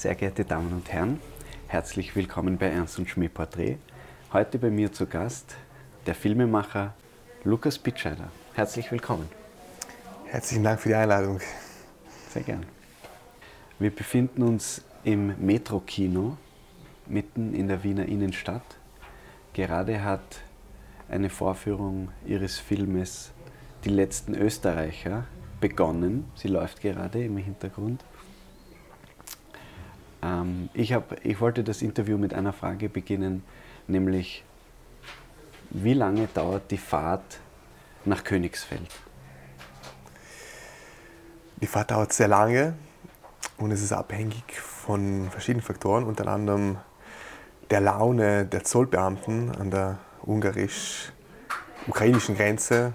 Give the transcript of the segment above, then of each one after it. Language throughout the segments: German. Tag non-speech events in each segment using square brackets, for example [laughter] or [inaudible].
Sehr geehrte Damen und Herren, herzlich willkommen bei Ernst und Schmäh Porträt. Heute bei mir zu Gast der Filmemacher Lukas Pitscheider. Herzlich willkommen. Herzlichen Dank für die Einladung. Sehr gern. Wir befinden uns im Metro-Kino mitten in der Wiener Innenstadt. Gerade hat eine Vorführung Ihres Filmes Die letzten Österreicher begonnen. Sie läuft gerade im Hintergrund. Ähm, ich, hab, ich wollte das Interview mit einer Frage beginnen, nämlich wie lange dauert die Fahrt nach Königsfeld? Die Fahrt dauert sehr lange und es ist abhängig von verschiedenen Faktoren, unter anderem der Laune der Zollbeamten an der ungarisch-ukrainischen Grenze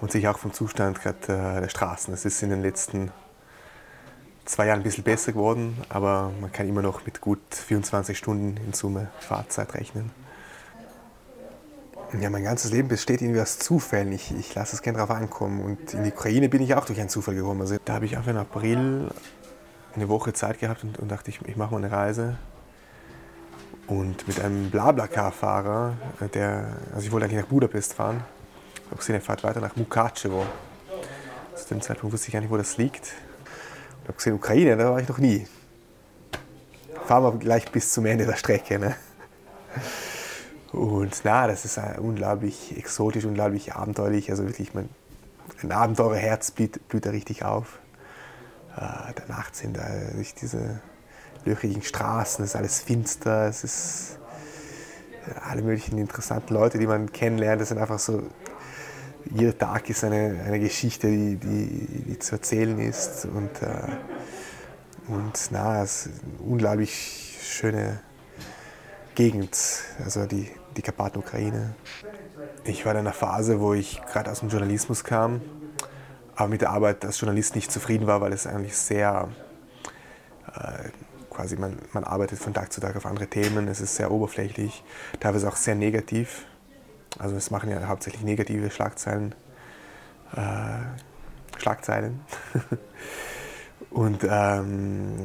und sicher auch vom Zustand gerade äh, der Straßen. Es ist in den letzten zwei Jahren ein bisschen besser geworden, aber man kann immer noch mit gut 24 Stunden in Summe Fahrzeit rechnen. Ja, mein ganzes Leben besteht irgendwie aus Zufällen. Ich, ich lasse es gerne darauf ankommen. Und in die Ukraine bin ich auch durch einen Zufall gekommen. Also, da habe ich einfach im April eine Woche Zeit gehabt und, und dachte, ich, ich mache mal eine Reise. Und mit einem Blablacar-Fahrer, der, also ich wollte eigentlich nach Budapest fahren, habe gesehen, er fährt weiter nach Mukachevo. Zu dem Zeitpunkt wusste ich gar nicht, wo das liegt. Habe gesehen, Ukraine, da war ich noch nie. Fahren wir gleich bis zum Ende der Strecke. Ne? Und na, das ist unglaublich exotisch, unglaublich abenteuerlich. Also wirklich, mein, ein Abenteurerherz blüht, blüht da richtig auf. Äh, der Nacht sind da durch diese löchrigen Straßen, es ist alles finster, es ist alle möglichen interessanten Leute, die man kennenlernt. Das sind einfach so jeder Tag ist eine, eine Geschichte, die, die, die zu erzählen ist. Und, äh, und na, es ist eine unglaublich schöne Gegend, also die, die Karpaten-Ukraine. Ich war in einer Phase, wo ich gerade aus dem Journalismus kam, aber mit der Arbeit als Journalist nicht zufrieden war, weil es eigentlich sehr, äh, quasi man, man arbeitet von Tag zu Tag auf andere Themen, es ist sehr oberflächlich, teilweise auch sehr negativ. Also es machen ja hauptsächlich negative Schlagzeilen. Äh, Schlagzeilen. [laughs] und ähm,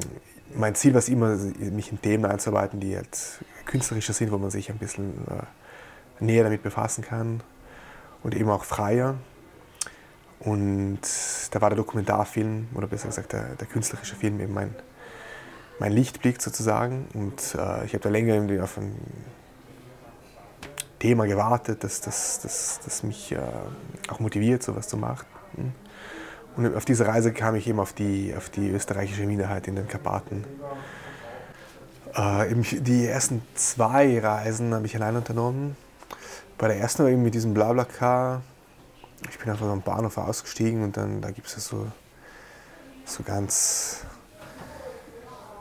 mein Ziel war es immer, mich in Themen einzuarbeiten, die halt künstlerischer sind, wo man sich ein bisschen äh, näher damit befassen kann und eben auch freier. Und da war der Dokumentarfilm, oder besser gesagt der, der künstlerische Film eben mein, mein Lichtblick sozusagen. Und äh, ich habe da länger auf ein Thema gewartet, das, das, das, das mich äh, auch motiviert, sowas zu machen. Und auf dieser Reise kam ich eben auf die, auf die österreichische Minderheit in den Karpaten. Äh, die ersten zwei Reisen habe ich allein unternommen. Bei der ersten war eben mit diesem Blablacar. Ich bin einfach am Bahnhof ausgestiegen und dann da gibt es so, so ganz,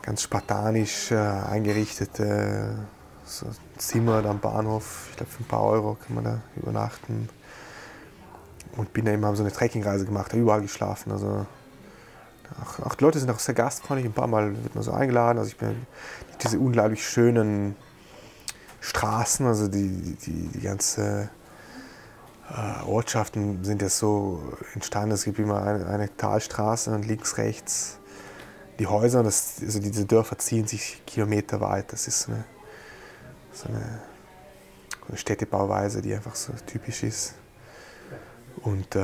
ganz spartanisch äh, eingerichtete so Zimmer am Bahnhof. Ich glaube, für ein paar Euro kann man da übernachten. Und bin da immer haben so eine Trekkingreise gemacht, da überall geschlafen. Also auch, auch, die Leute sind auch sehr gastfreundlich. Ein paar Mal wird man so eingeladen. Also ich bin diese unglaublich schönen Straßen, also die, die, die ganze äh, Ortschaften sind ja so entstanden. Es gibt immer eine, eine Talstraße und links, rechts die Häuser. Das, also diese Dörfer ziehen sich kilometerweit. Das ist eine so eine, eine Städtebauweise, die einfach so typisch ist. Und, äh,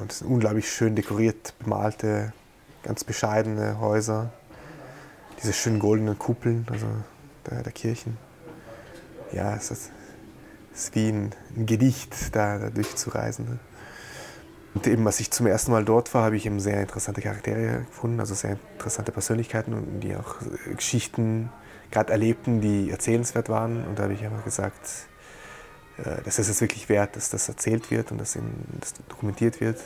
und es sind unglaublich schön dekoriert, bemalte, ganz bescheidene Häuser. Diese schönen goldenen Kuppeln, also der, der Kirchen. Ja, es ist, es ist wie ein, ein Gedicht, da, da durchzureisen. Ne? Und eben, als ich zum ersten Mal dort war, habe ich eben sehr interessante Charaktere gefunden, also sehr interessante Persönlichkeiten, die auch Geschichten gerade erlebten, die erzählenswert waren. Und da habe ich einfach gesagt, äh, dass es jetzt wirklich wert, dass das erzählt wird und dass das dokumentiert wird.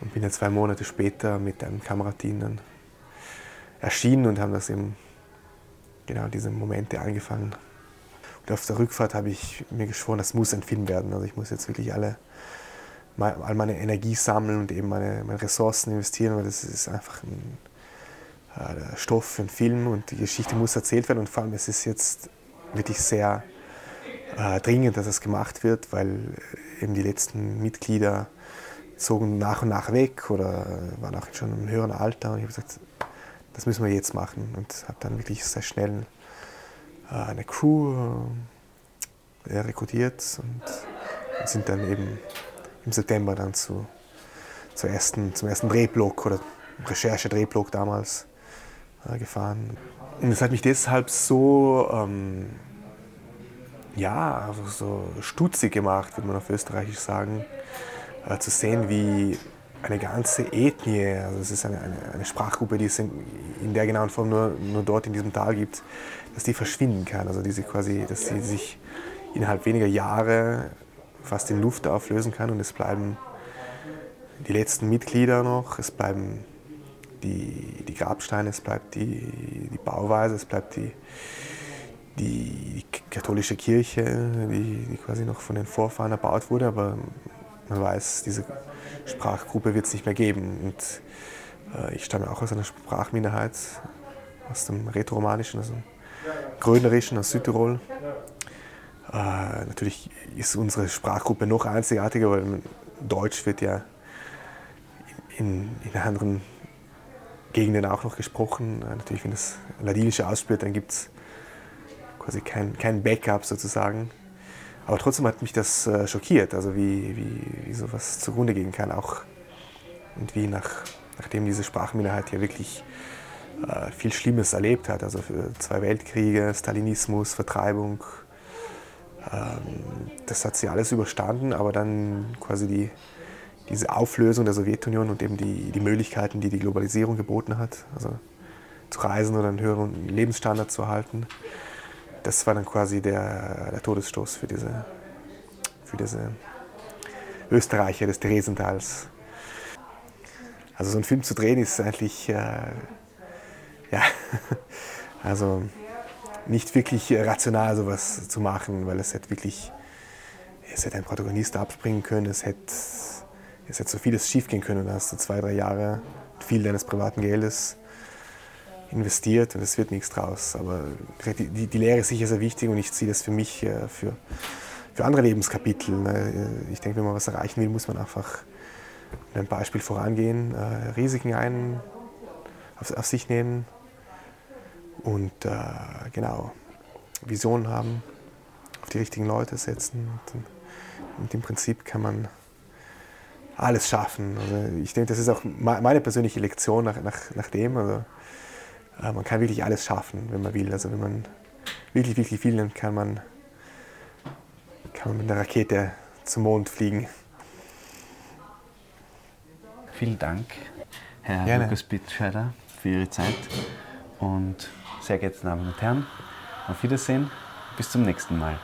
Und bin ja zwei Monate später mit einem Kamerateam dann erschienen und haben das eben genau diese Momente angefangen. Und auf der Rückfahrt habe ich mir geschworen, das muss ein Film werden. Also ich muss jetzt wirklich alle all meine Energie sammeln und eben meine, meine Ressourcen investieren, weil das ist einfach ein äh, Stoff für einen Film und die Geschichte muss erzählt werden und vor allem es ist jetzt wirklich sehr äh, dringend, dass es gemacht wird, weil eben die letzten Mitglieder zogen nach und nach weg oder waren auch schon im höheren Alter und ich habe gesagt, das müssen wir jetzt machen. Und habe dann wirklich sehr schnell äh, eine Crew äh, rekrutiert und, sind dann eben im September dann zu, zur ersten, zum ersten Drehblock oder Recherche-Drehblock damals äh, gefahren. Und es hat mich deshalb so, ähm, ja, also so stutzig gemacht, würde man auf Österreichisch sagen, äh, zu sehen, wie eine ganze Ethnie, also es ist eine, eine, eine Sprachgruppe, die es in, in, der genauen Form nur, nur dort in diesem Tal gibt, dass die verschwinden kann, also diese quasi, dass sie sich innerhalb weniger Jahre fast in Luft auflösen kann und es bleiben die letzten Mitglieder noch, es bleiben die, die Grabsteine, es bleibt die, die Bauweise, es bleibt die, die, katholische Kirche, die, die quasi noch von den Vorfahren erbaut wurde, aber man weiß, diese Sprachgruppe wird es nicht mehr geben. Und äh, ich stamme auch aus einer Sprachminderheit, aus dem Rätoromanischen, also dem Grönerischen, aus Südtirol. Äh, natürlich ist unsere Sprachgruppe noch einzigartiger, weil Deutsch wird ja in, in anderen Gegenden auch noch gesprochen. Äh, natürlich, wenn das Ladinische ausspielt, dann gibt es quasi kein, kein Backup sozusagen. Aber trotzdem hat mich das äh, schockiert, also wie, wie, wie sowas zugrunde gehen kann. Auch und wie nach, nachdem diese Sprachminderheit ja wirklich äh, viel Schlimmes erlebt hat, also zwei Weltkriege, Stalinismus, Vertreibung, das hat sie alles überstanden, aber dann quasi die, diese Auflösung der Sowjetunion und eben die, die Möglichkeiten, die die Globalisierung geboten hat, also zu reisen oder einen höheren Lebensstandard zu erhalten, das war dann quasi der, der Todesstoß für diese, für diese Österreicher des Theresentals. Also so einen Film zu drehen ist eigentlich, äh, ja, [laughs] also nicht wirklich rational sowas zu machen, weil es hätte wirklich, es hätte ein Protagonist abspringen können, es hätte, es hätte so vieles schief gehen können. Da hast du zwei, drei Jahre viel deines privaten Geldes investiert und es wird nichts draus. Aber die, die, die, Lehre ist sicher sehr wichtig und ich ziehe das für mich äh, für, für andere Lebenskapitel. Ne? Ich denke, wenn man was erreichen will, muss man einfach mit einem Beispiel vorangehen, äh, Risiken ein, auf, auf, sich nehmen und äh, genau Visionen haben, auf die richtigen Leute setzen. Und, und im Prinzip kann man alles schaffen. Also ich denke, das ist auch meine persönliche Lektion nach, nach, nach dem. Also äh, man kann wirklich alles schaffen, wenn man will. Also wenn man wirklich, wirklich will, dann kann man, kann man mit einer Rakete zum Mond fliegen. Vielen Dank, Herr Gerne. Lukas Bittscheider, für Ihre Zeit. Und sehr geehrte Damen und Herren, auf Wiedersehen, bis zum nächsten Mal.